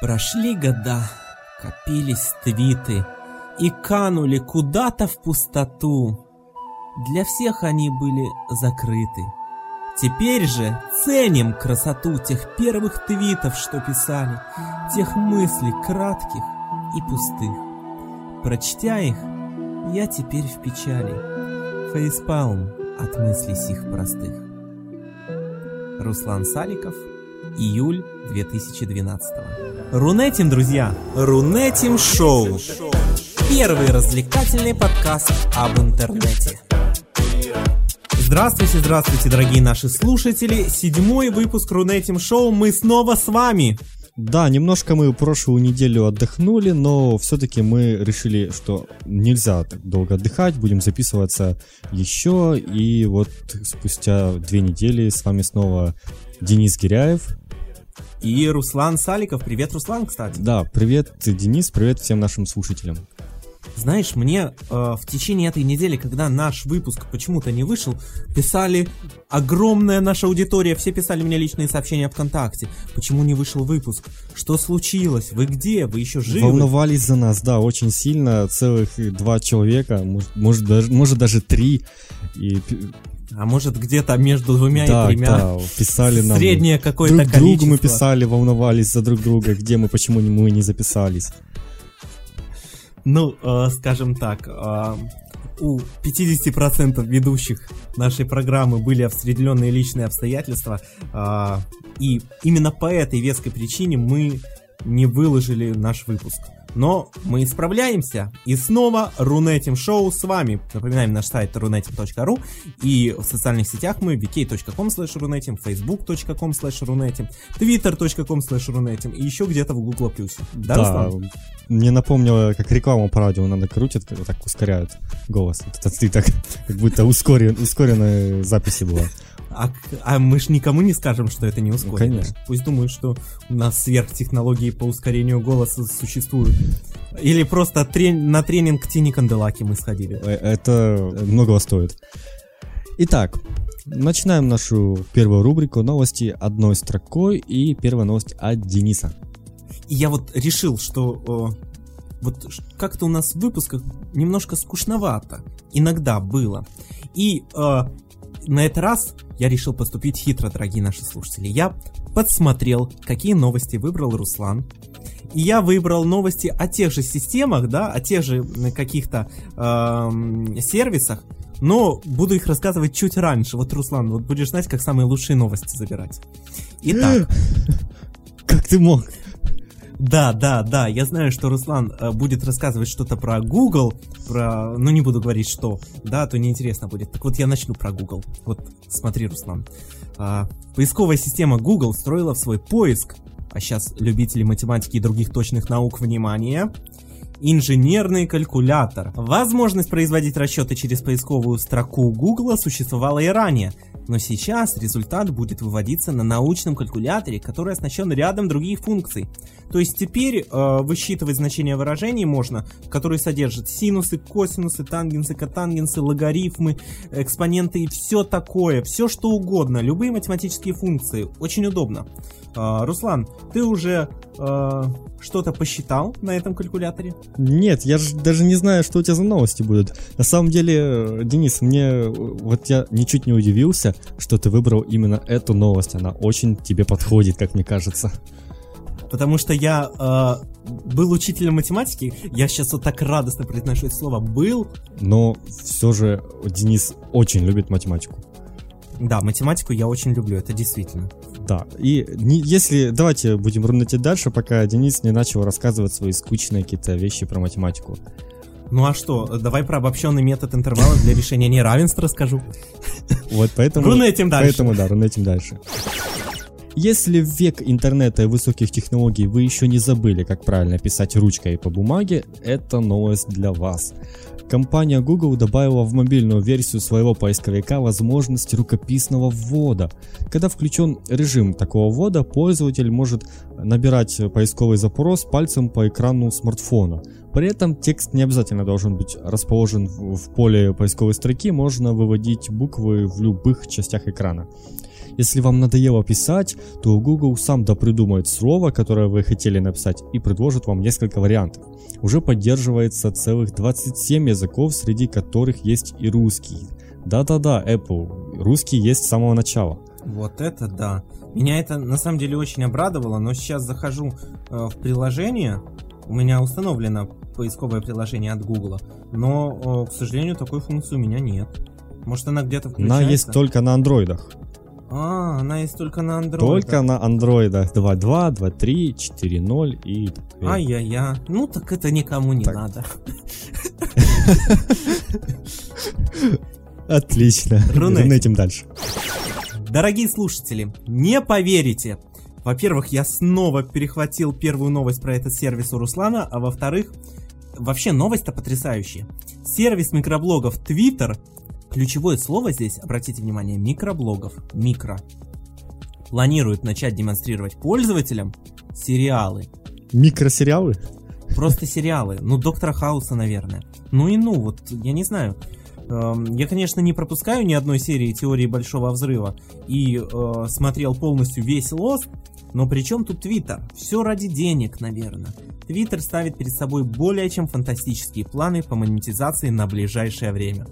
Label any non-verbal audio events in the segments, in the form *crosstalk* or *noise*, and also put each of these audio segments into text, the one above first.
Прошли года, копились твиты и канули куда-то в пустоту. Для всех они были закрыты. Теперь же ценим красоту тех первых твитов, что писали, тех мыслей кратких и пустых. Прочтя их, я теперь в печали, фейспалм от мыслей сих простых. Руслан Саликов, июль 2012 Рунетим, друзья! Рунетим Шоу! Первый развлекательный подкаст об интернете. Здравствуйте, здравствуйте, дорогие наши слушатели. Седьмой выпуск Рунетим Шоу. Мы снова с вами. Да, немножко мы прошлую неделю отдохнули, но все-таки мы решили, что нельзя так долго отдыхать, будем записываться еще. И вот спустя две недели с вами снова Денис Гиряев. И Руслан Саликов. Привет, Руслан, кстати. Да, привет, Денис, привет всем нашим слушателям. Знаешь, мне э, в течение этой недели, когда наш выпуск почему-то не вышел, писали огромная наша аудитория, все писали мне личные сообщения ВКонтакте. Почему не вышел выпуск? Что случилось? Вы где? Вы еще живы? Волновались за нас, да, очень сильно. Целых два человека, может, может, даже, может даже три. И а может где-то между двумя да, и тремя. Да, писали нам. Среднее какое-то друг количество. другу мы писали, волновались за друг друга, где мы, почему мы не записались. Ну, э, скажем так, э, у 50% ведущих нашей программы были определенные личные обстоятельства, э, и именно по этой веской причине мы не выложили наш выпуск. Но мы справляемся. И снова Рунетим Шоу с вами. Напоминаем наш сайт runetim.ru и в социальных сетях мы vk.com slash runetim, facebook.com slash runetim, twitter.com slash runetim и еще где-то в Google+. Да, Да, Руслан? мне напомнило, как рекламу по радио надо крутят, как так ускоряют голос. Это ты так, как будто ускорен, ускоренная записи была. А, а мы ж никому не скажем, что это не ускорено. конечно. Пусть думают, что у нас сверхтехнологии по ускорению голоса существуют. Или просто трен- на тренинг Тини Канделаки мы сходили. Э, Это многого стоит. Итак, начинаем нашу первую рубрику новости одной строкой. И первая новость от Дениса. И я вот решил, что вот как-то у нас в выпусках немножко скучновато. Иногда было. И э, на этот раз я решил поступить хитро, дорогие наши слушатели. Я подсмотрел, какие новости выбрал Руслан. И я выбрал новости о тех же системах, да, о тех же каких-то эм, сервисах, но буду их рассказывать чуть раньше. Вот, Руслан, вот будешь знать, как самые лучшие новости забирать. Итак, *laughs* Как ты мог? Да, да, да, я знаю, что Руслан э, будет рассказывать что-то про Google, про, ну не буду говорить что, да, то неинтересно будет. Так вот я начну про Google. Вот смотри, Руслан. А, поисковая система Google строила в свой поиск, а сейчас любители математики и других точных наук, внимание, инженерный калькулятор. Возможность производить расчеты через поисковую строку Google существовала и ранее, но сейчас результат будет выводиться на научном калькуляторе, который оснащен рядом других функций. То есть теперь э, высчитывать значения выражений можно, которые содержат синусы, косинусы, тангенсы, котангенсы, логарифмы, экспоненты и все такое, все что угодно, любые математические функции. Очень удобно. Э, Руслан, ты уже э, что-то посчитал на этом калькуляторе? Нет, я же даже не знаю, что у тебя за новости будут. На самом деле, э, Денис, мне э, вот я ничуть не удивился, что ты выбрал именно эту новость. Она очень тебе подходит, как мне кажется. Потому что я э, был учителем математики, я сейчас вот так радостно произношу это слово «был». Но все же Денис очень любит математику. Да, математику я очень люблю, это действительно. Да, и не- если... Давайте будем рунетить дальше, пока Денис не начал рассказывать свои скучные какие-то вещи про математику. Ну а что, давай про обобщенный метод интервала для решения неравенства расскажу. Вот поэтому... Рунетим дальше. Поэтому, да, рунетим дальше. Если в век интернета и высоких технологий вы еще не забыли, как правильно писать ручкой по бумаге, это новость для вас. Компания Google добавила в мобильную версию своего поисковика возможность рукописного ввода. Когда включен режим такого ввода, пользователь может набирать поисковый запрос пальцем по экрану смартфона. При этом текст не обязательно должен быть расположен в поле поисковой строки, можно выводить буквы в любых частях экрана. Если вам надоело писать, то Google сам допридумает слово, которое вы хотели написать, и предложит вам несколько вариантов. Уже поддерживается целых 27 языков, среди которых есть и русский. Да-да-да, Apple, русский есть с самого начала. Вот это да. Меня это на самом деле очень обрадовало, но сейчас захожу э, в приложение, у меня установлено поисковое приложение от Google, но, э, к сожалению, такой функции у меня нет. Может она где-то включается? Она есть только на андроидах. А, она есть только на андроидах. Только на андроидах 2.2, 2.3, 4.0 и... Ай-яй-яй. Ну так это никому не так. надо. *laughs* Отлично. Рунетим дальше. Дорогие слушатели, не поверите. Во-первых, я снова перехватил первую новость про этот сервис у Руслана, а во-вторых, вообще новость-то потрясающая. Сервис микроблогов Twitter, ключевое слово здесь, обратите внимание, микроблогов, микро, планирует начать демонстрировать пользователям сериалы. Микросериалы? Просто сериалы. Ну, Доктора Хауса, наверное. Ну и ну, вот, я не знаю. Эм, я, конечно, не пропускаю ни одной серии теории Большого Взрыва и э, смотрел полностью весь Lost, но при чем тут Твиттер? Все ради денег, наверное. Твиттер ставит перед собой более чем фантастические планы по монетизации на ближайшее время.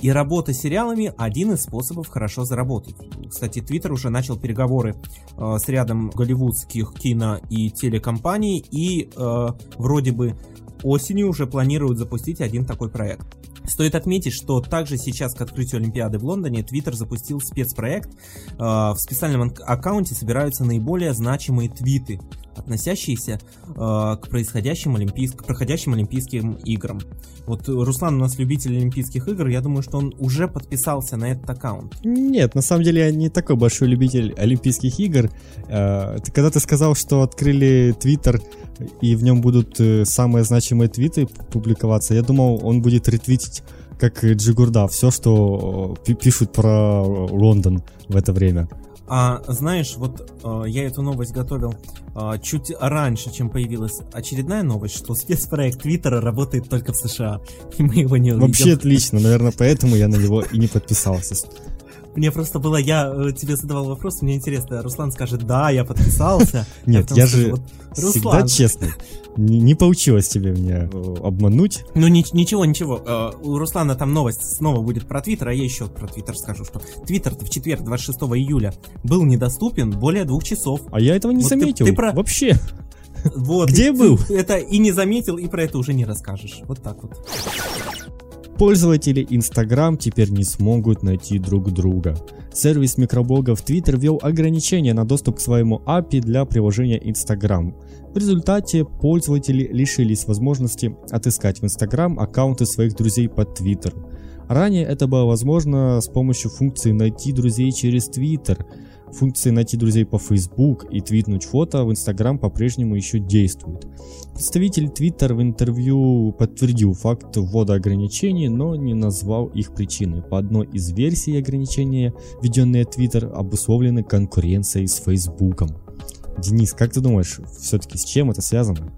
И работа с сериалами один из способов хорошо заработать. Кстати, Твиттер уже начал переговоры э, с рядом голливудских кино и телекомпаний, и э, вроде бы осенью уже планируют запустить один такой проект. Стоит отметить, что также сейчас к открытию Олимпиады в Лондоне Twitter запустил спецпроект. Э, в специальном аккаунте собираются наиболее значимые твиты, относящиеся э, к происходящим олимпийск... проходящим Олимпийским играм. Вот Руслан у нас любитель Олимпийских игр, я думаю, что он уже подписался на этот аккаунт. Нет, на самом деле я не такой большой любитель Олимпийских игр. Э, когда ты сказал, что открыли Твиттер и в нем будут э, самые значимые твиты публиковаться, я думал, он будет ретвитить как Джигурда, все, что э, пишут про Лондон в это время. А знаешь, вот э, я эту новость готовил э, чуть раньше, чем появилась очередная новость, что спецпроект Твиттера работает только в США, и мы его не увидим. Вообще отлично, наверное, поэтому я на него и не подписался. Мне просто было, я э, тебе задавал вопрос, мне интересно, Руслан скажет, да, я подписался. *laughs* Нет, я же всегда честный. Не получилось тебе меня э, обмануть. Ну ничего, ничего. Э, у Руслана там новость снова будет про Твиттер, а я еще про Твиттер скажу, что Твиттер в четверг, 26 июля, был недоступен более двух часов. А я этого не заметил. Ты про... Вообще. Вот. Где был? Это и не заметил, и про это уже не расскажешь. Вот так вот. Пользователи Instagram теперь не смогут найти друг друга. Сервис микроблогов Twitter ввел ограничения на доступ к своему API для приложения Instagram. В результате пользователи лишились возможности отыскать в Instagram аккаунты своих друзей по Twitter. Ранее это было возможно с помощью функции «Найти друзей через Twitter», Функции найти друзей по Facebook и твитнуть фото в Instagram по-прежнему еще действуют. Представитель Twitter в интервью подтвердил факт ввода ограничений, но не назвал их причиной. По одной из версий ограничения, введенные Twitter, обусловлены конкуренцией с Facebook. Денис, как ты думаешь, все-таки с чем это связано?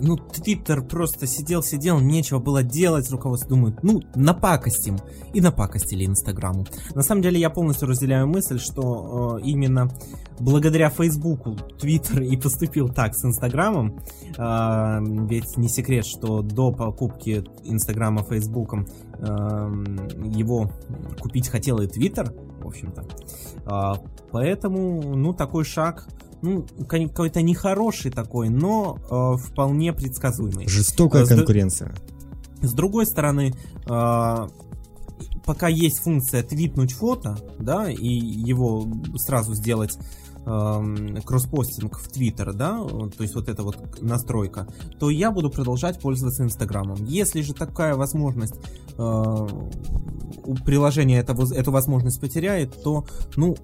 Ну, Твиттер просто сидел-сидел, нечего было делать, руководство думает, ну, напакостим. И напакостили Инстаграму. На самом деле я полностью разделяю мысль, что э, именно благодаря Фейсбуку Твиттер и поступил так с Инстаграмом. Э, ведь не секрет, что до покупки Инстаграма Фейсбуком э, его купить хотел и Твиттер, в общем-то. Э, поэтому, ну, такой шаг ну, какой-то нехороший такой, но э, вполне предсказуемый. Жестокая с конкуренция. С другой стороны, э, пока есть функция твитнуть фото, да, и его сразу сделать э, кросспостинг в Твиттер, да, то есть вот эта вот настройка, то я буду продолжать пользоваться Инстаграмом. Если же такая возможность э, у приложения это, эту возможность потеряет, то, ну,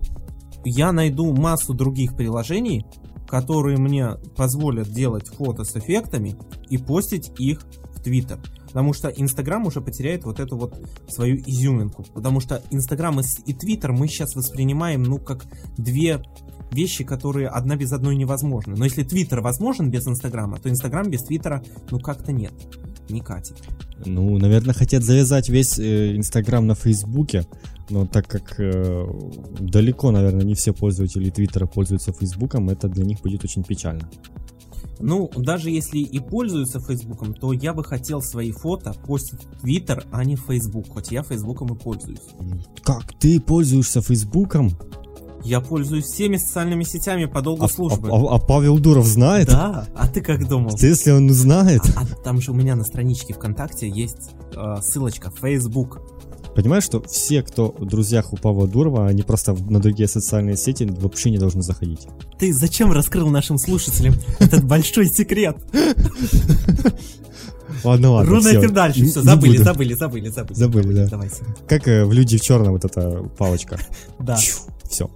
я найду массу других приложений, которые мне позволят делать фото с эффектами и постить их в Твиттер. Потому что Инстаграм уже потеряет вот эту вот свою изюминку. Потому что Инстаграм и Твиттер мы сейчас воспринимаем, ну, как две вещи, которые одна без одной невозможны. Но если Твиттер возможен без Инстаграма, то Инстаграм без Твиттера, ну, как-то нет. не катит. Ну, наверное, хотят завязать весь э, Инстаграм на Фейсбуке, но так как э, далеко, наверное, не все пользователи Твиттера пользуются Фейсбуком, это для них будет очень печально. Ну, даже если и пользуются Фейсбуком, то я бы хотел свои фото постить в Твиттер, а не в Фейсбук, хоть я Фейсбуком и пользуюсь. Как ты пользуешься Фейсбуком? Я пользуюсь всеми социальными сетями по долгу А, службы. а- а Павел Дуров знает? Да, а ты как думал? Если он знает? А там же у меня на страничке ВКонтакте есть э, ссылочка Facebook. Понимаешь, что все, кто в друзьях у Павла Дурова, они просто на другие социальные сети вообще не должны заходить. Ты зачем раскрыл нашим слушателям этот большой секрет? Ладно, ладно. Рунетим всё. дальше. Все, забыли, забыли, забыли, забыли. Забыли, да. Давай. Как э, в «Люди в черном» вот эта палочка. Да. Все.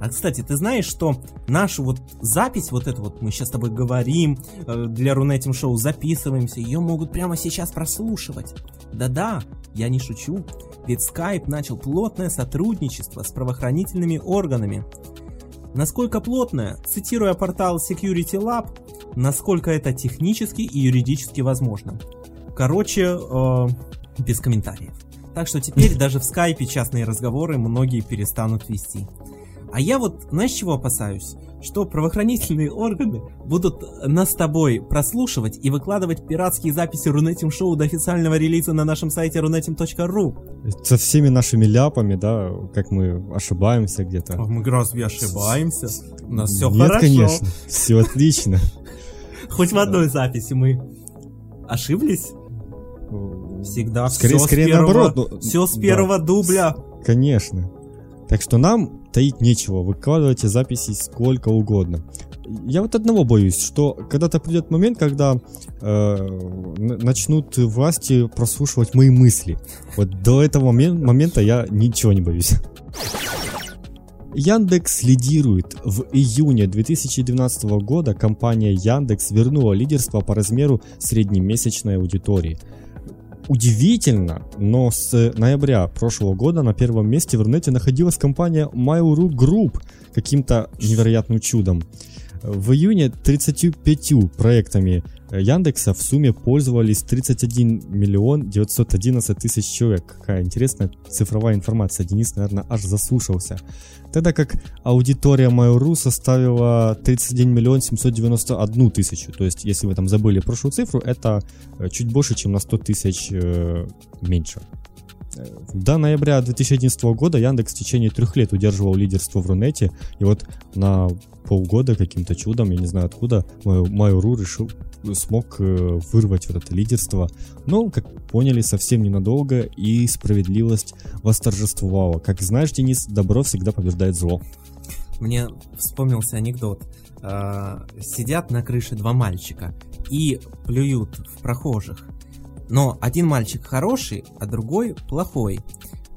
А кстати, ты знаешь, что нашу вот запись, вот это вот мы сейчас с тобой говорим, э, для Рунетим Шоу записываемся, ее могут прямо сейчас прослушивать. Да-да, я не шучу, ведь Skype начал плотное сотрудничество с правоохранительными органами. Насколько плотное, цитируя портал Security Lab, насколько это технически и юридически возможно. Короче, э, без комментариев. Так что теперь *laughs* даже в скайпе частные разговоры многие перестанут вести. А я вот, знаешь, чего опасаюсь? Что правоохранительные органы будут нас с тобой прослушивать и выкладывать пиратские записи Рунетим Шоу до официального релиза на нашем сайте runetim.ru. Со всеми нашими ляпами, да, как мы ошибаемся где-то. Мы разве ошибаемся? У нас все Нет, хорошо. конечно. Все отлично. *laughs* Хоть в одной записи мы ошиблись? Всегда Скорее, все скорее с первого, наоборот. ну, все с да, первого дубля. Конечно. Так что нам таить нечего, выкладывайте записи сколько угодно. Я вот одного боюсь, что когда-то придет момент, когда э, начнут власти прослушивать мои мысли. Вот до этого момен- момента я ничего не боюсь. Яндекс лидирует. В июне 2012 года компания Яндекс вернула лидерство по размеру среднемесячной аудитории. Удивительно, но с ноября прошлого года на первом месте в Рунете находилась компания Mail.ru Group каким-то невероятным чудом. В июне 35 проектами Яндекса в сумме пользовались 31 миллион 911 тысяч человек. Какая интересная цифровая информация. Денис, наверное, аж заслушался. Тогда как аудитория Mail.ru составила 31 миллион 791 тысячу. То есть, если вы там забыли прошлую цифру, это э, чуть больше, чем на 100 тысяч э, меньше. Э, До ноября 2011 года Яндекс в течение трех лет удерживал лидерство в Рунете, и вот на полгода каким-то чудом, я не знаю откуда, Mail.ru решил, смог э, вырвать вот это лидерство. Но, как поняли, совсем ненадолго, и справедливость восторжествовала. Как знаешь, Денис, добро всегда побеждает зло. Мне вспомнился анекдот. А, Сидят на крыше два мальчика и плюют в прохожих. Но один мальчик хороший, а другой плохой.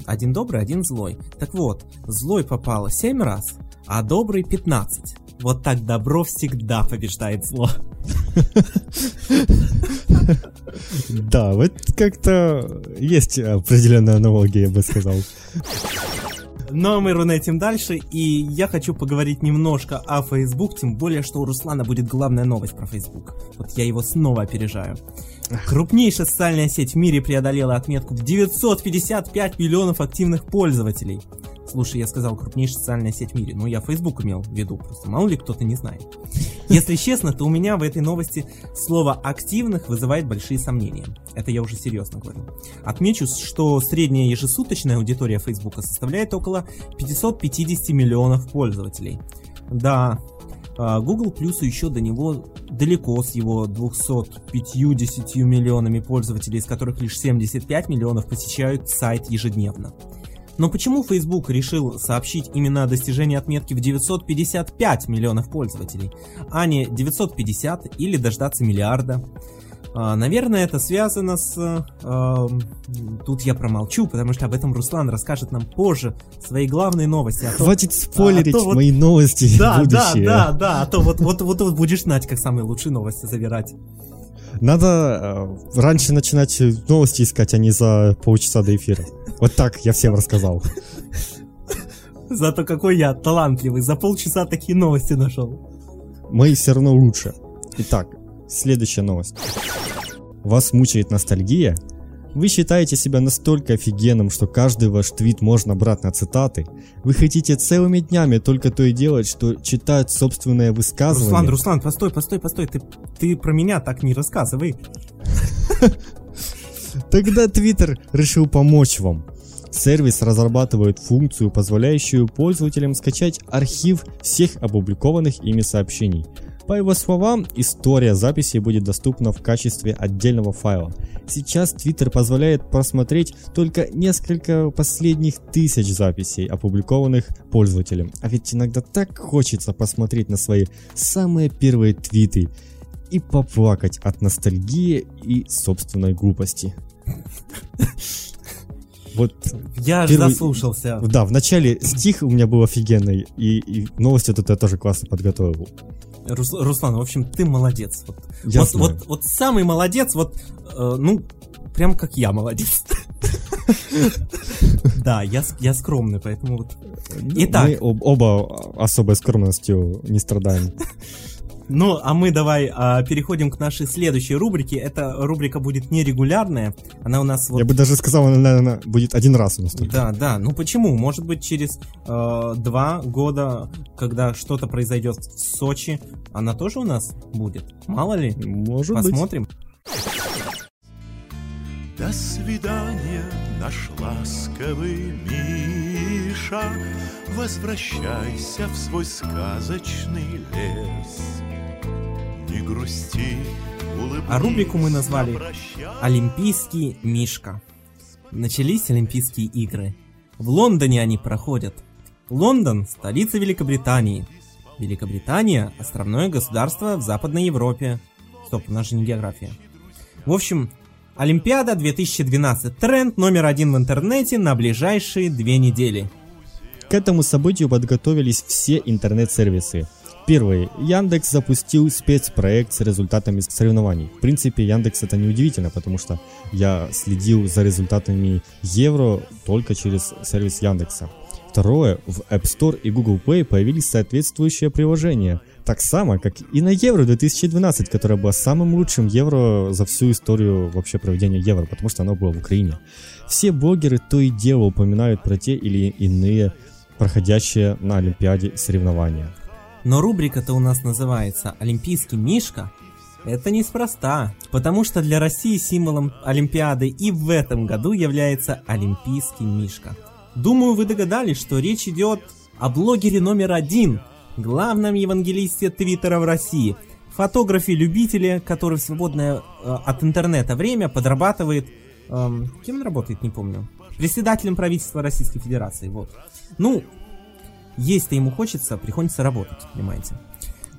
Один добрый, один злой. Так вот, злой попал 7 раз, а добрый 15. Вот так добро всегда побеждает зло. *laughs* Да, вот как-то есть определенная аналогия, я бы сказал. Но мы рунетим дальше, и я хочу поговорить немножко о Facebook, тем более, что у Руслана будет главная новость про Facebook. Вот я его снова опережаю. Крупнейшая социальная сеть в мире преодолела отметку в 955 миллионов активных пользователей. Слушай, я сказал крупнейшая социальная сеть в мире, но я Facebook имел в виду, просто мало ли кто-то не знает. Если честно, то у меня в этой новости слово «активных» вызывает большие сомнения. Это я уже серьезно говорю. Отмечу, что средняя ежесуточная аудитория Facebook составляет около 550 миллионов пользователей. Да, а, Google плюсу еще до него далеко с его 250 миллионами пользователей, из которых лишь 75 миллионов посещают сайт ежедневно. Но почему Facebook решил сообщить именно о достижении отметки в 955 миллионов пользователей, а не 950 или дождаться миллиарда? А, наверное, это связано с... э, тут я промолчу, потому что об этом Руслан расскажет нам позже своей главной новости. а то- Хватит спойлерить а то вот- мои новости да, да, будущее. да, да, а то вот, вот, вот, вот будешь знать, как самые лучшие новости забирать. Надо э, раньше начинать новости искать, а не за полчаса до эфира. Вот так я всем рассказал. Зато какой я талантливый, за полчаса такие новости нашел. Мои все равно лучше. Итак, следующая новость. Вас мучает ностальгия? Вы считаете себя настолько офигенным, что каждый ваш твит можно брать на цитаты? Вы хотите целыми днями только то и делать, что читать собственное высказывание? Руслан, Руслан, постой, постой, постой, ты, ты про меня так не рассказывай. Тогда Twitter решил помочь вам. Сервис разрабатывает функцию, позволяющую пользователям скачать архив всех опубликованных ими сообщений. По его словам, история записи будет доступна в качестве отдельного файла. Сейчас Twitter позволяет просмотреть только несколько последних тысяч записей, опубликованных пользователем. А ведь иногда так хочется посмотреть на свои самые первые твиты и поплакать от ностальгии и собственной глупости. *laughs* Вот Я Первый- заслушался. да, в начале стих у меня был офигенный, и, и новости тут я тоже классно подготовил. Рус- Руслан, в общем, ты молодец. Вот, Я вот, вот, вот самый молодец, вот, э, ну, прям как я молодец. *laughs* Да, я, я скромный, поэтому вот. Итак. Мы об- оба особой скромностью не страдаем. Ну, а мы давай а, переходим к нашей следующей рубрике. Эта рубрика будет нерегулярная. Она у нас вот Я бы даже сказал, она, наверное, будет один раз у нас только. Да, да. Ну почему? Может быть, через э, два года, когда что-то произойдет в Сочи, она тоже у нас будет. Мало ли. Может быть. Посмотрим. До свидания, наш ласковый Миша, Возвращайся в свой сказочный лес. Грусти, улыбнись, А рубрику мы назвали. Олимпийский Мишка. Начались Олимпийские игры. В Лондоне они проходят. Лондон – столица Великобритании. Великобритания – островное государство в Западной Европе. Стоп, у нас же не география. В общем, Олимпиада 2012. Тренд номер один в интернете на ближайшие две недели. К этому событию подготовились все интернет-сервисы. Первый. Яндекс запустил спецпроект с результатами соревнований. В принципе, Яндекс это неудивительно, потому что я следил за результатами Евро только через сервис Яндекса. Второе. В App Store и Google Play появились соответствующие приложения. Так само, как и на Евро 2012, которое было самым лучшим Евро за всю историю вообще проведения Евро, потому что оно было в Украине. Все блогеры то и дело упоминают про те или иные проходящие на Олимпиаде соревнования. Но рубрика-то у нас называется «Олимпийский Мишка». Это неспроста, потому что для России символом Олимпиады и в этом году является Олимпийский Мишка. Думаю, вы догадались, что речь идет о блогере номер один, главном евангелисте Твиттера в России, фотографе-любителе, который в свободное э, от интернета время подрабатывает... эм, кем он работает, не помню. Председателем правительства Российской Федерации, вот. Ну, есть-то ему хочется, приходится работать, понимаете.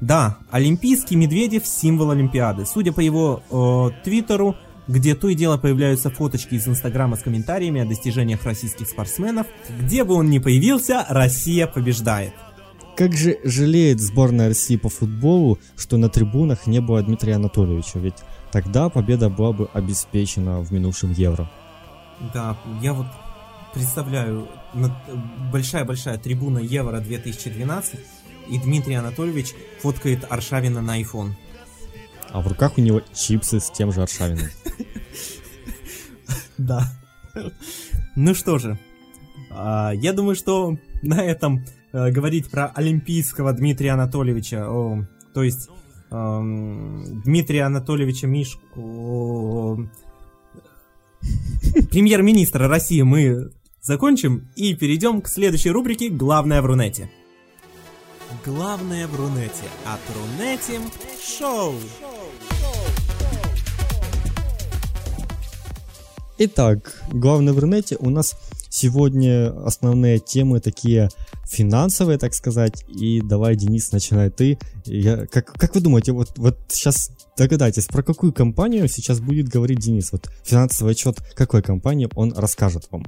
Да, Олимпийский Медведев символ Олимпиады. Судя по его э, твиттеру, где то и дело появляются фоточки из Инстаграма с комментариями о достижениях российских спортсменов, где бы он ни появился, Россия побеждает. Как же жалеет сборная России по футболу, что на трибунах не было Дмитрия Анатольевича, ведь тогда победа была бы обеспечена в минувшем Евро. Да, я вот представляю, большая-большая трибуна Евро 2012, и Дмитрий Анатольевич фоткает Аршавина на iPhone. А в руках у него чипсы с тем же Аршавиным. Да. Ну что же, а, я думаю, что на этом э, говорить про олимпийского Дмитрия Анатольевича, то есть эм, Дмитрия Анатольевича Мишку, премьер-министра России мы закончим и перейдем к следующей рубрике «Главное в Рунете». Главное в Рунете от Рунете Шоу. Итак, главное в Рунете у нас сегодня основные темы такие финансовые, так сказать. И давай, Денис, начинай ты. Я, как, как вы думаете, вот, вот сейчас догадайтесь, про какую компанию сейчас будет говорить Денис? Вот финансовый отчет какой компании он расскажет вам?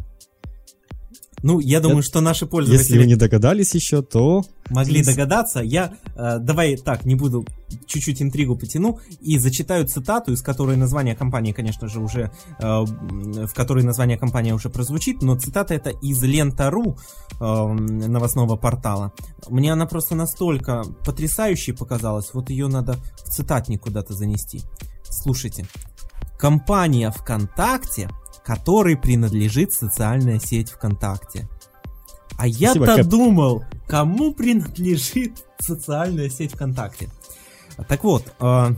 Ну, я думаю, что наши пользователи... Если вы не догадались еще, то могли догадаться. Я э, давай так, не буду чуть-чуть интригу потяну и зачитаю цитату, из которой название компании, конечно же, уже э, в которой название компании уже прозвучит, но цитата это из Лента.ру э, новостного портала. Мне она просто настолько потрясающей показалась, вот ее надо в цитатник куда-то занести. Слушайте. компания ВКонтакте, которой принадлежит социальная сеть ВКонтакте. А я-то думал, кому принадлежит социальная сеть ВКонтакте. Так вот, э,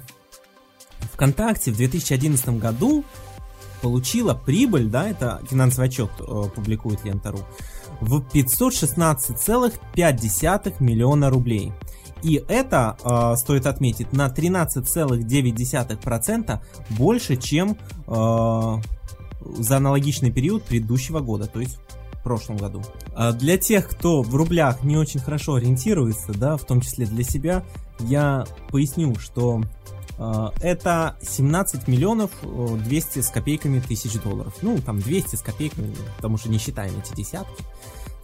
ВКонтакте в 2011 году получила прибыль, да, это финансовый отчет э, публикует Лента.ру, в 516,5 миллиона рублей. И это, э, стоит отметить, на 13,9% больше, чем э, за аналогичный период предыдущего года, то есть в прошлом году. А для тех, кто в рублях не очень хорошо ориентируется, да, в том числе для себя, я поясню, что э, это 17 миллионов э, 200 с копейками тысяч долларов. Ну, там 200 с копейками, потому что не считаем эти десятки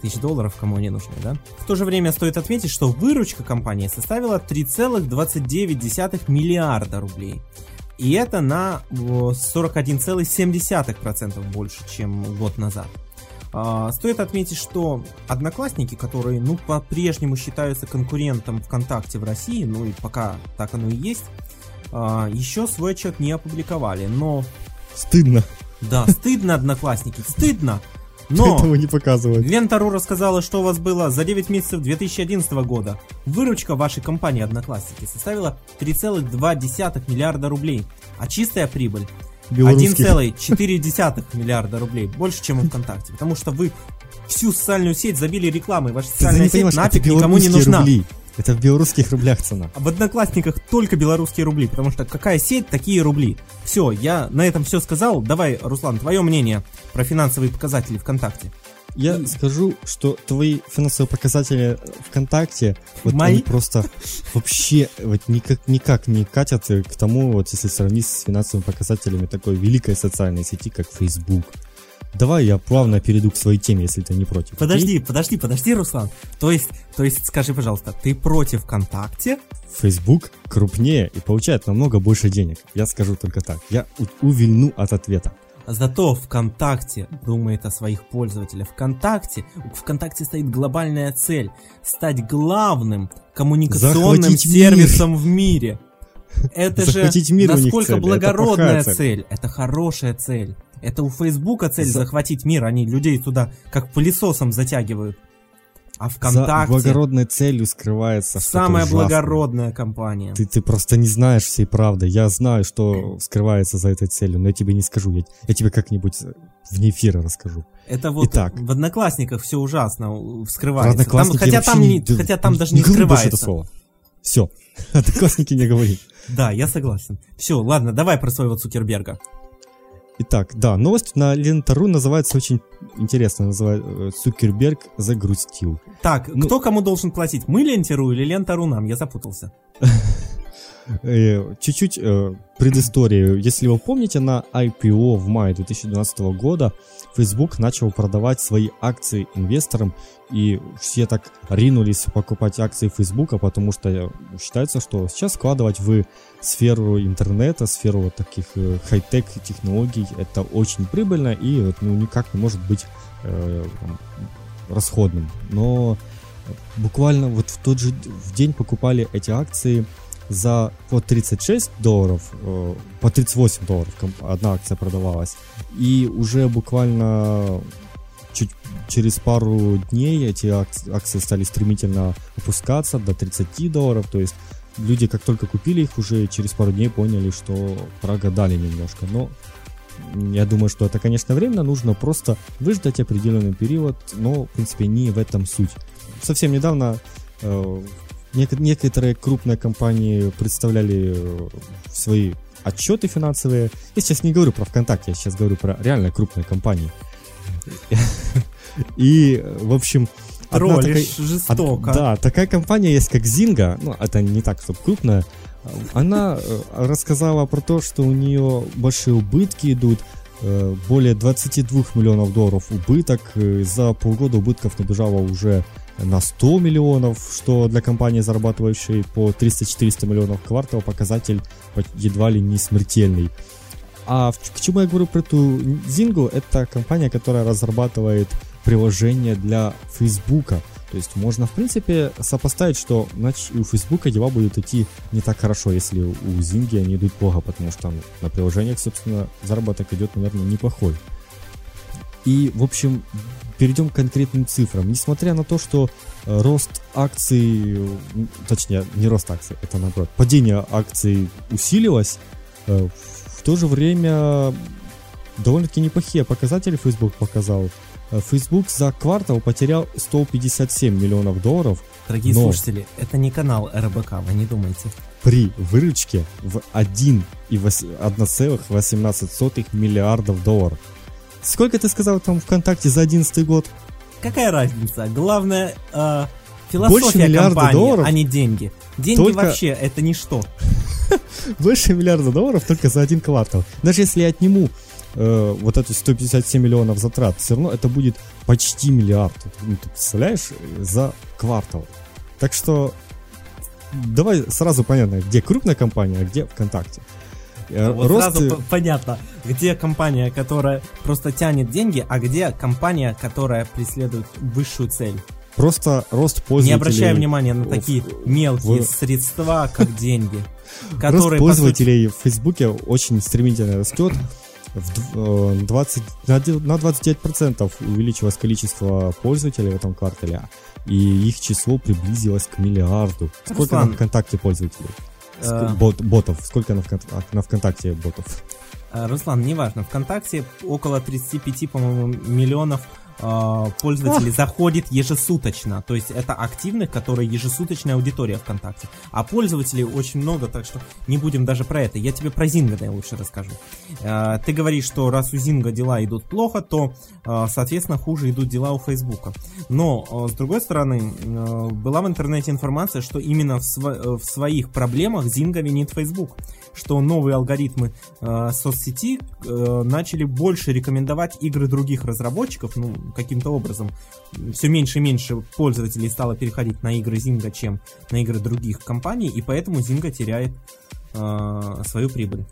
тысяч долларов, кому они нужны, да? В то же время стоит отметить, что выручка компании составила 3,29 миллиарда рублей. И это на э, 41,7% больше, чем год назад. А, Стоит отметить, что одноклассники, которые, ну, по-прежнему считаются конкурентом ВКонтакте в России, ну и пока так оно и есть, а, еще свой отчет не опубликовали. Но, Стыдно. да, стыдно, одноклассники, стыдно. Но Поэтому не показывают. Лента.ру рассказала, что у вас было за 9 месяцев 2011 года. Выручка вашей компании Одноклассники составила 3,2 миллиарда рублей, а чистая прибыль Белорусских. 1,4 миллиарда рублей. Больше, чем у ВКонтакте. Потому что вы всю социальную сеть забили рекламой. Ваша социальная сеть это нафиг никому не нужна. рубли. Это в белорусских рублях цена. В Одноклассниках только белорусские рубли, потому что какая сеть, такие рубли. Все, я на этом все сказал. Давай, Руслан, твое мнение про финансовые показатели ВКонтакте. Я И- скажу, что твои финансовые показатели ВКонтакте, вот Мои? они просто вообще вот никак, никак не катят к тому, вот если сравнить с финансовыми показателями такой великой социальной сети, как Facebook. Давай я плавно перейду к своей теме, если ты не против. окей? Подожди, подожди, подожди, Руслан. То есть, то есть, скажи, пожалуйста, ты против ВКонтакте? Facebook крупнее и получает намного больше денег. Я скажу только так. Я у- увильну от ответа. Зато ВКонтакте думает о своих пользователях. ВКонтакте, у ВКонтакте стоит глобальная цель стать главным коммуникационным Захватить мир. сервисом в мире. Это же насколько цель, это благородная плохая цель. цель. Это хорошая цель. Это у Фейсбука цель За- захватить мир, они людей туда как пылесосом затягивают. А За ВКонтакте благородной целью скрывается самая благородная компания. Ты, ты просто не знаешь всей правды. Я знаю, что скрывается за этой целью, но я тебе не скажу. Я, я тебе как-нибудь вне эфира расскажу. Это вот Итак. в Одноклассниках все ужасно Про вскрывается. Там, хотя, там не- хотя там даже не больше это скрывается. слово. Все. *laughs* Одноклассники не говори. Да, я согласен. Все, ладно, давай про своего Цукерберга. Итак, да, новость на Лента.ру называется очень интересно. Называется э, Цукерберг загрустил. Так, Ну- кто кому должен платить? Мы Лентеру или Лента.ру нам? Я запутался. *laughs* Э, Чуть-чуть э, предыстории. Если вы помните, на IPO в мае 2012 года Facebook начал продавать свои акции инвесторам, и все так ринулись покупать акции Facebook, потому что э, считается, что сейчас вкладывать в сферу интернета, сферу вот таких хай-тек технологий, это очень прибыльно и ну, никак не может быть э, расходным. Но буквально вот в тот же в день покупали эти акции за по 36 долларов, э, по 38 долларов одна акция продавалась. И уже буквально чуть через пару дней эти акции, стали стремительно опускаться до 30 долларов. То есть люди, как только купили их, уже через пару дней поняли, что прогадали немножко. Но я думаю, что это, конечно, временно. Нужно просто выждать определенный период, но, в принципе, не в этом суть. Совсем недавно э, некоторые крупные компании представляли э, свои отчеты финансовые. Я сейчас не говорю про ВКонтакте, я сейчас говорю про реально крупные компании. И, э, в общем, Троллишь такая- жестоко. Од- Да, такая компания есть, как Zynga, ну, это не так, чтобы крупная, она э, рассказала про то, что у нее большие убытки идут, более 22 миллионов долларов убыток, за полгода убытков набежало уже на 100 миллионов, что для компании, зарабатывающей по 300-400 миллионов в квартал, показатель по- едва ли не смертельный. А к чему я говорю про эту Zynga? Это компания, которая разрабатывает приложение для Фейсбука. То есть можно, в принципе, сопоставить, что значит, у Фейсбука дела будут идти не так хорошо, если у Зинги они идут плохо, потому что ну, на приложениях, собственно, заработок идет, наверное, неплохой. И, в общем, перейдем к конкретным цифрам. Несмотря на то, что э, рост акций, точнее, не рост акций, это наоборот, падение акций усилилось, э, в то же время довольно-таки неплохие показатели Facebook показал. Э, Facebook за квартал потерял 157 миллионов долларов. Дорогие но слушатели, это не канал РБК, вы не думайте. При выручке в 1,18 миллиардов долларов. Сколько ты сказал там ВКонтакте за 11 год? Какая разница? Главное, э, философия компании, долларов? а не деньги. Деньги только... вообще это ничто. *laughs* Больше миллиарда долларов только за один квартал. Даже если я отниму э, вот эти 157 миллионов затрат, все равно это будет почти миллиард. Ну, ты представляешь, за квартал. Так что давай сразу понятно, где крупная компания, а где ВКонтакте. Э, вот Рост... сразу понятно, где компания, которая просто тянет деньги, а где компания, которая преследует высшую цель. Просто рост пользователей... Не обращая внимания на такие мелкие в... средства, как *laughs* деньги. Рост пользователей в Фейсбуке очень стремительно растет. В 20, на 29% увеличилось количество пользователей в этом квартале, и их число приблизилось к миллиарду. Сколько Руслан, на ВКонтакте пользователей? Э, бот, ботов. Сколько на, ВКонтакте, на ВКонтакте ботов? Э, Руслан, неважно. ВКонтакте около 35, по-моему, миллионов э, пользователей Ах. заходит ежесуточно. То есть это активных, которые ежесуточная аудитория ВКонтакте. А пользователей очень много, так что не будем даже про это. Я тебе про Зинга лучше расскажу. Э, ты говоришь, что раз у Зинга дела идут плохо, то, соответственно, хуже идут дела у Фейсбука. Но, с другой стороны, была в интернете информация, что именно в, св- в своих проблемах Зинга винит Facebook что новые алгоритмы э, соцсети э, начали больше рекомендовать игры других разработчиков, ну, каким-то образом. Все меньше и меньше пользователей стало переходить на игры Zynga, чем на игры других компаний, и поэтому Zynga теряет э, свою прибыль.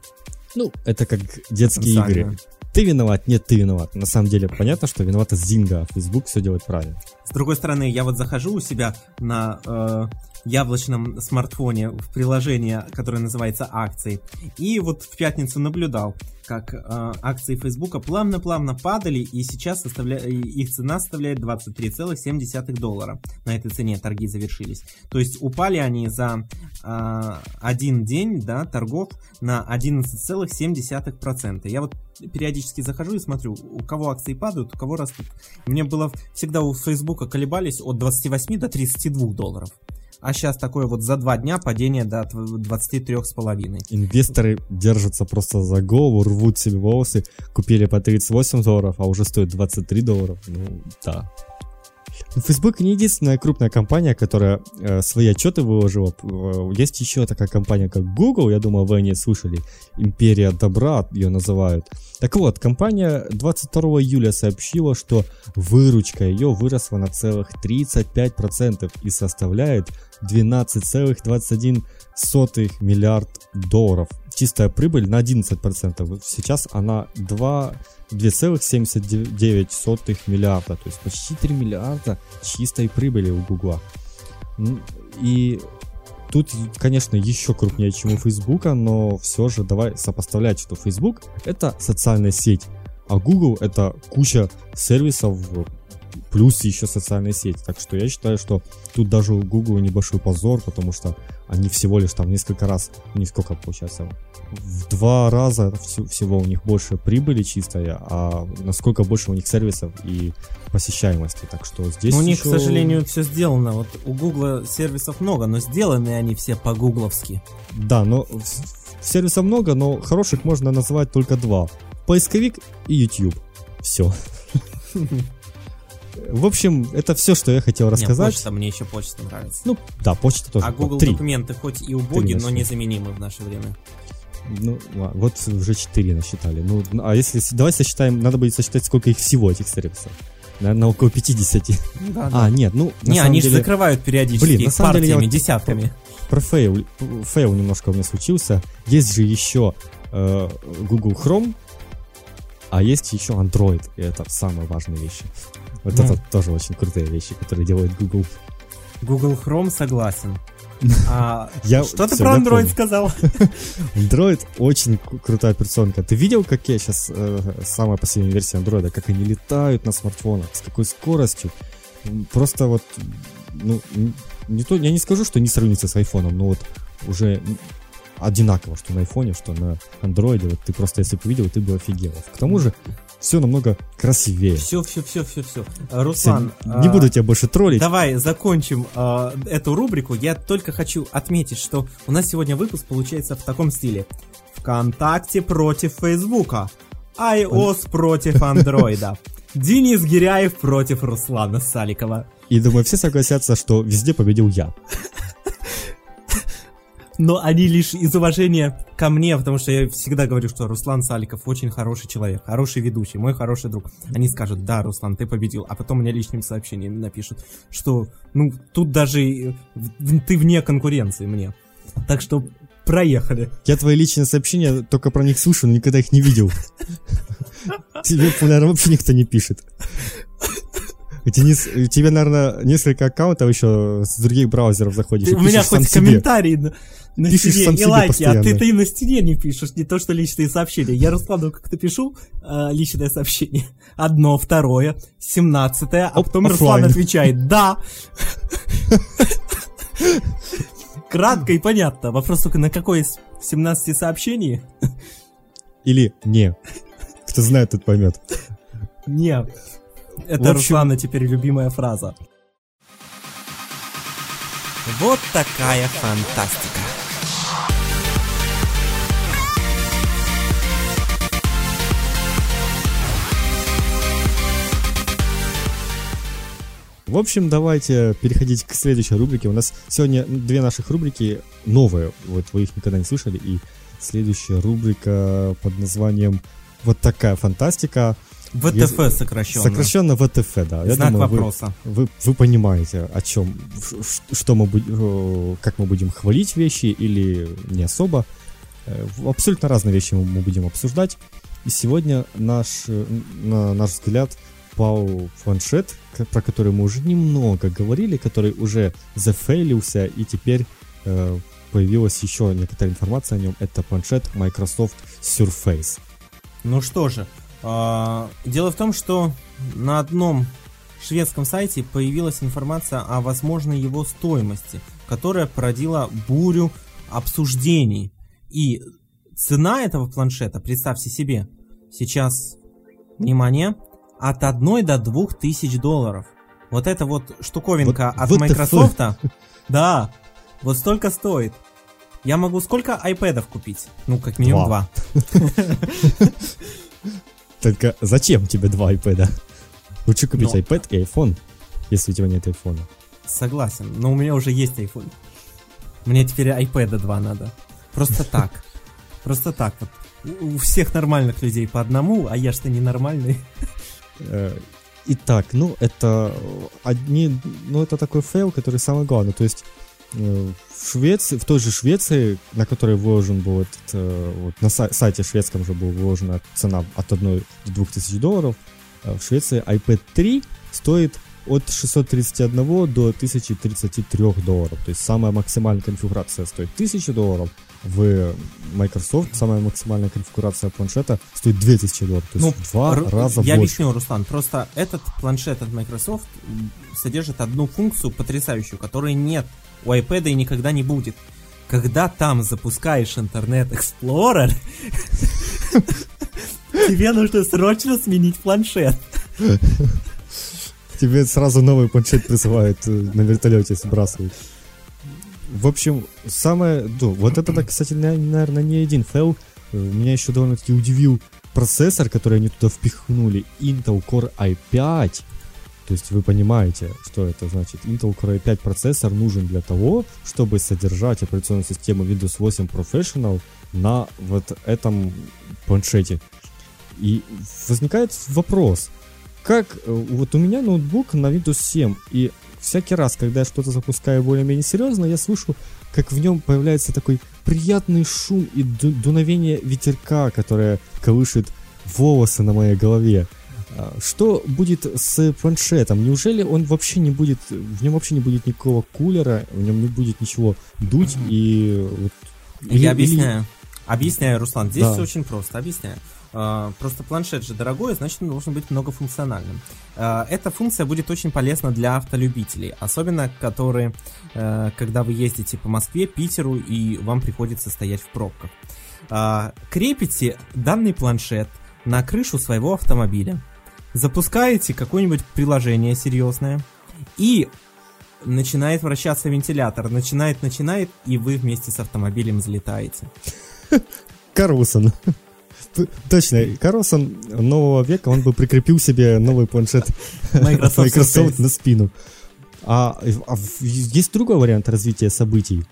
Ну, это как детские Сами. игры. Ты виноват, нет, ты виноват. На самом деле понятно, что виновата Зинга, а Facebook все делает правильно. С другой стороны, я вот захожу у себя на э, яблочном смартфоне в приложение, которое называется акции. И вот в пятницу наблюдал, как э, акции Фейсбука плавно-плавно падали, и сейчас их цена составляет 23,7 доллара. На этой цене торги завершились. То есть упали они за э, один день да, торгов на 11,7%. Я вот периодически захожу и смотрю, у кого акции падают, у кого растут. Мне было всегда у Фейсбука колебались от 28 до 32 долларов а сейчас такое вот за два дня падение до 23,5. Инвесторы держатся просто за голову, рвут себе волосы, купили по 38 долларов, а уже стоит 23 долларов. Ну, да. Facebook не единственная крупная компания, которая э, свои отчеты выложила. Э, есть еще такая компания, как Google, я думаю, вы о ней слышали. Империя добра ее называют. Так вот, компания 22 июля сообщила, что выручка ее выросла на целых 35% и составляет 12,21 миллиард долларов. Чистая прибыль на 11%. Сейчас она 2, 2,79 миллиарда. То есть почти 3 миллиарда чистой прибыли у Гугла. И тут, конечно, еще крупнее, чем у Фейсбука, но все же давай сопоставлять, что Facebook это социальная сеть, а Google это куча сервисов, плюс еще социальная сеть. Так что я считаю, что тут даже у Google небольшой позор, потому что они всего лишь там несколько раз, не сколько получается, в два раза всего у них больше прибыли чистая, а насколько больше у них сервисов и посещаемости. Так что здесь У них, к сожалению, все сделано. Вот у Гугла сервисов много, но сделаны они все по-гугловски. Да, но сервисов много, но хороших можно назвать только два. Поисковик и YouTube. Все. *laughs* В общем, это все, что я хотел рассказать. Не, почта, мне еще почта нравится. Ну, да, почта тоже. А Google Три. документы хоть и убоги, но незаменимы в наше время. Ну, вот уже 4 насчитали. Ну, а если... Давай сосчитаем, надо будет сосчитать, сколько их всего, этих сервисов. Наверное, около 50. Да, а, да. нет, ну... Не, они деле... же закрывают периодически Блин, на самом партиями, деле, десятками. Про fail, fail немножко у меня случился. Есть же еще э, Google Chrome, а есть еще Android, и это самые важные вещи. Вот Ну. это тоже очень крутые вещи, которые делает Google. Google Chrome согласен. А Я- что ты про я Android сказал? *laughs* Android очень крутая операционка. Ты видел, какие сейчас самая последняя версия Android, как они летают на смартфонах, с какой скоростью? Просто вот, ну, не то, я не скажу, что не сравнится с айфоном, но вот уже одинаково, что на айфоне, что на андроиде. Вот ты просто, если бы увидел, ты бы офигел. К тому же, все намного красивее. Все, все, все, все, все. Всё, Руслан, не а, буду тебя больше троллить. Давай закончим а, эту рубрику. Я только хочу отметить, что у нас сегодня выпуск получается в таком стиле. ВКонтакте против Фейсбука. iOS против Андроида. *laughs* Денис Гиряев против Руслана Саликова. И думаю, все согласятся, что везде победил я. *laughs* Но они лишь из уважения ко мне, потому что я всегда говорю, что Руслан Саликов очень хороший человек, хороший ведущий, мой хороший друг. Они скажут, да, Руслан, ты победил, а потом мне личным сообщением напишут, что, ну, тут даже ты вне конкуренции мне. Так что проехали. Я твои личные сообщения только про них слушаю, но никогда их не видел. Тебе, наверное, вообще никто не пишет. Денис, у тебя, наверное, несколько аккаунтов еще с других браузеров заходишь. у меня хоть комментарии на, Пишешь стене сам себе лайки, а постоянно. ты и на стене не пишешь, не то что личные сообщения. Я Руслану как-то пишу э, личное сообщение. Одно, второе, семнадцатое, а Оп, потом Руслан оффлайн. отвечает «да». *laughs* Кратко и понятно. Вопрос только на какой из 17 сообщений? Или не. Кто знает, тот поймет. Не. Это общем- Руслана теперь любимая фраза. Вот такая фантастика. В общем, давайте переходить к следующей рубрике. У нас сегодня две наших рубрики новые. Вот вы их никогда не слышали. И следующая рубрика под названием «Вот такая фантастика». ВТФ сокращенно. Сокращенно ВТФ, да. Я Знак думаю, вы- вопроса. Вы, вы понимаете, о чем, что мы будем, как мы будем хвалить вещи или не особо. Э, Абсолютно разные вещи мы мы будем обсуждать. И сегодня наш, э, на наш взгляд пал планшет, про который мы уже немного говорили, который уже зафейлился, и теперь э, появилась еще некоторая информация о нем. Это планшет Microsoft Surface. Ну что же, а, дело в том, что на одном шведском сайте появилась информация о возможной его стоимости, которая породила бурю обсуждений. И цена этого планшета, представьте себе, сейчас, внимание, от 1 до 2 тысяч долларов. Вот эта вот штуковинка Вот от WTF. Microsoft, *laughs* да, вот столько стоит. Я могу сколько айпэдов купить? Ну, как минимум Два. *laughs* Только зачем тебе два iPad? Лучше купить Ну. iPad и iPhone, если у тебя нет айфона. Согласен, но у меня уже есть iPhone. Мне теперь iPad 2 надо. Просто *laughs* так. Просто так вот. У всех нормальных людей по одному, а я что ненормальный. Э, Итак, ну это одни, ну это такой фейл, который самый главный. То есть э, в Швеции, в той же Швеции, на которой выложен был этот, э, вот на сай- сайте шведском же была выложена цена от 1 до 2000 долларов, э, в Швеции iPad 3 стоит от 631 до 1033 долларов. То есть самая максимальная конфигурация стоит 1000 долларов, в Microsoft самая максимальная конфигурация планшета стоит 2000 долларов. То есть Ну, в два Ру- раза Я больше. объясню, Руслан. Просто этот планшет от Microsoft содержит одну функцию потрясающую, которой нет у iPad и никогда не будет. Когда там запускаешь Internet Explorer, *laughs* тебе нужно срочно сменить планшет. *laughs* Тебе сразу новый планшет присылают, э, на вертолете сбрасывают. В общем, самое... Ну, вот это, кстати, наверное, не один фейл. Э, Меня еще довольно-таки удивил процессор, который они туда впихнули. Intel Core i5. То есть вы понимаете, что это значит. Intel Core i5 процессор нужен для того, чтобы содержать операционную систему Windows 8 Professional на вот этом планшете. И возникает вопрос, как э, вот у меня ноутбук на Windows 7, и всякий раз, когда я что-то запускаю более-менее серьезно, я слышу, как в нем появляется такой приятный шум и ду- дуновение ветерка, которое колышет волосы на моей голове. А, Что будет с планшетом? Неужели он вообще не будет, в нем вообще не будет никакого кулера, в нем не будет ничего дуть и вот или- Я или- объясняю. Объясняю, Руслан. Здесь Да. все очень просто. Объясняю. А, Просто планшет же дорогой, значит, он должен быть многофункциональным. А, Эта функция будет очень полезна для автолюбителей, особенно которые, э, когда вы ездите по Москве, Питеру и вам приходится стоять в пробках. А, Крепите данный планшет на крышу своего автомобиля, запускаете какое-нибудь приложение серьезное и начинает вращаться вентилятор, начинает, начинает, и вы вместе с автомобилем взлетаете. *laughs* Карлсон. Точно, Карлсон нового века, он бы прикрепил себе новый планшет *laughs* Microsoft Microsoft на спину. А, а есть другой вариант развития событий.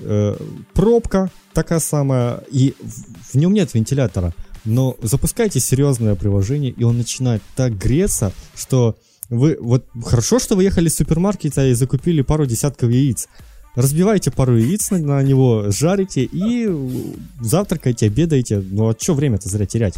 Э, Пробка такая самая, и в- в нем нет вентилятора. Но запускайте серьезное приложение, и он начинает так греться, что вы... Вот хорошо, что вы ехали из супермаркета и закупили пару десятков яиц. Разбивайте пару яиц на, на него, жарите и завтракайте, обедаете. Ну а что время-то зря терять?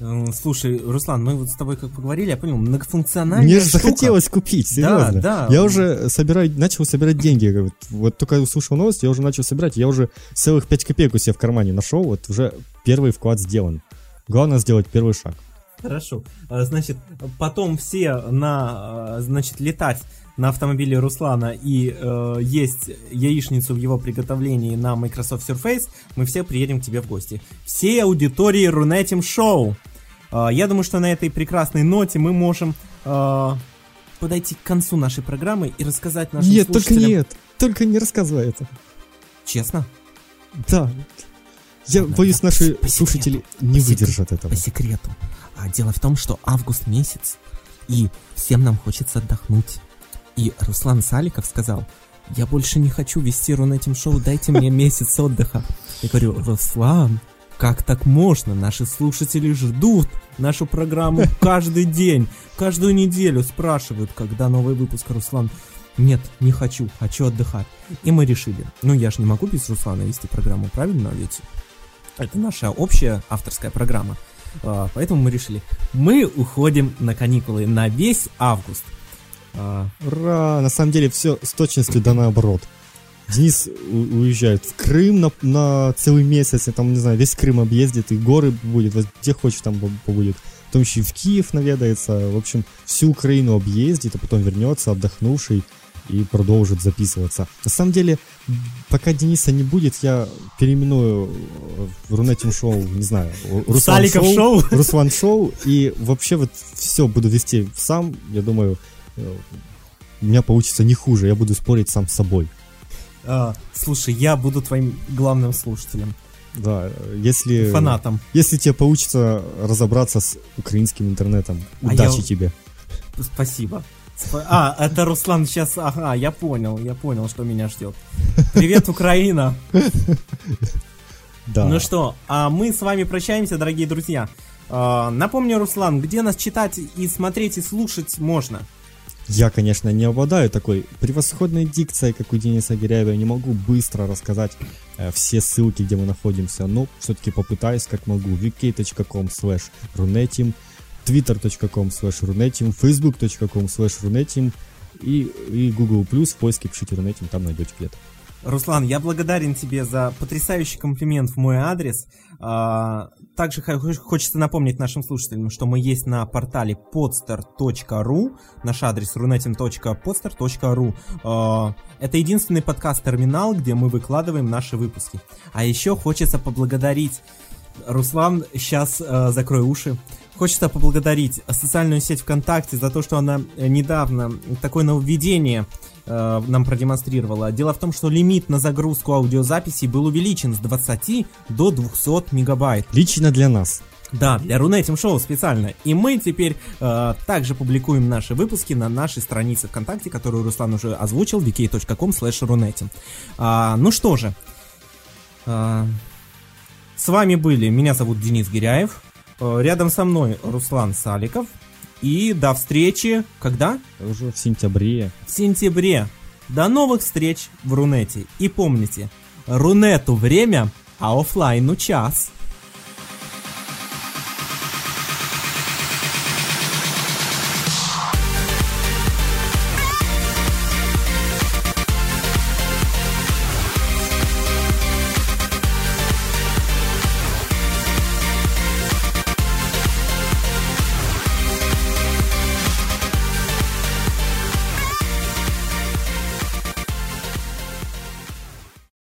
Э, Слушай, Руслан, мы вот с тобой как поговорили, я понял, многофункциональная Мне же штука. захотелось купить, серьезно. да. Я уже собираю, начал собирать деньги. Вот, вот только услышал новость, я уже начал собирать. Я уже целых 5 копеек у себя в кармане нашел. Вот уже первый вклад сделан. Главное сделать первый шаг. Хорошо. А, Значит, потом все на, а, значит, летать на автомобиле Руслана и э, есть яичницу в его приготовлении на Microsoft Surface, мы все приедем к тебе в гости. Всей аудитории Рунетим Шоу. А, я думаю, что на этой прекрасной ноте мы можем а, подойти к концу нашей программы и рассказать нашим нет, только слушателям... нет. Только не рассказывай это. Честно? Да. Я Ладно, боюсь, да, наши по секрету, слушатели не по секрету, выдержат этого. По секрету. А дело в том, что август месяц, и всем нам хочется отдохнуть. И Руслан Саликов сказал, я больше не хочу вести Рунетим шоу, дайте мне месяц отдыха. Я говорю, Руслан, как так можно? Наши слушатели ждут нашу программу *laughs* каждый день, каждую неделю спрашивают, когда новый выпуск, Руслан. Нет, не хочу, хочу отдыхать. И мы решили, ну я же не могу без Руслана вести программу, правильно ведь? Это наша общая авторская программа. А, Поэтому мы решили, мы уходим на каникулы на весь август. А, Ура! На самом деле все с точностью да наоборот. Денис у- уезжает в Крым на, на целый месяц, и там, не знаю, весь Крым объездит, и горы будет, вот где хочет там по- побудет. Потом еще и в Киев наведается, в общем, всю Украину объездит, а потом вернется отдохнувший и продолжит записываться. На самом деле, пока Дениса не будет, я переименую э, Рунетим шоу, не знаю, Руслан Саликов шоу. Руслан шоу, и вообще вот все буду вести сам, я думаю, у меня получится не хуже, я буду спорить сам с собой. а, Слушай, я буду твоим главным слушателем, Да, если, фанатом. если тебе получится разобраться с украинским интернетом, А удачи я- тебе. Спасибо. Спа- А, это Руслан сейчас, ага, я понял, я понял, что меня ждет. Привет, Украина! Да. Ну что, а мы с вами прощаемся, дорогие друзья. А, Напомню, Руслан, где нас читать и смотреть и слушать можно? Я, конечно, не обладаю такой превосходной дикцией, как у Дениса Гиряева. Не могу быстро рассказать э, все ссылки, где мы находимся, но все-таки попытаюсь, как могу. vk.com slash runetim, twitter.com slash runetim, facebook.com slash runetim и, и Google+, в поиске пишите runetim, там найдете где-то. Руслан, я благодарен тебе за потрясающий комплимент в мой адрес. А, Также хо- хочется напомнить нашим слушателям, что мы есть на портале podster.ru. Наш адрес runetim.podster.ru. А, Это единственный подкаст-терминал, где мы выкладываем наши выпуски. А еще хочется поблагодарить Руслан, сейчас закрой уши. Хочется поблагодарить социальную сеть ВКонтакте за то, что она э, недавно такое нововведение э, нам продемонстрировала. Дело в том, что лимит на загрузку аудиозаписей был увеличен с 20 до 200 мегабайт. Лично для нас. Да, для Рунетим Шоу специально. И мы теперь э, также публикуем наши выпуски на нашей странице ВКонтакте, которую Руслан уже озвучил, vk.com slash runetim. А, ну что же, а, с вами были, меня зовут Денис Гиряев, э, рядом со мной Руслан Саликов. И до встречи, когда? Уже в сентябре. В сентябре. До новых встреч в Рунете. И помните, Рунету время, а оффлайну час.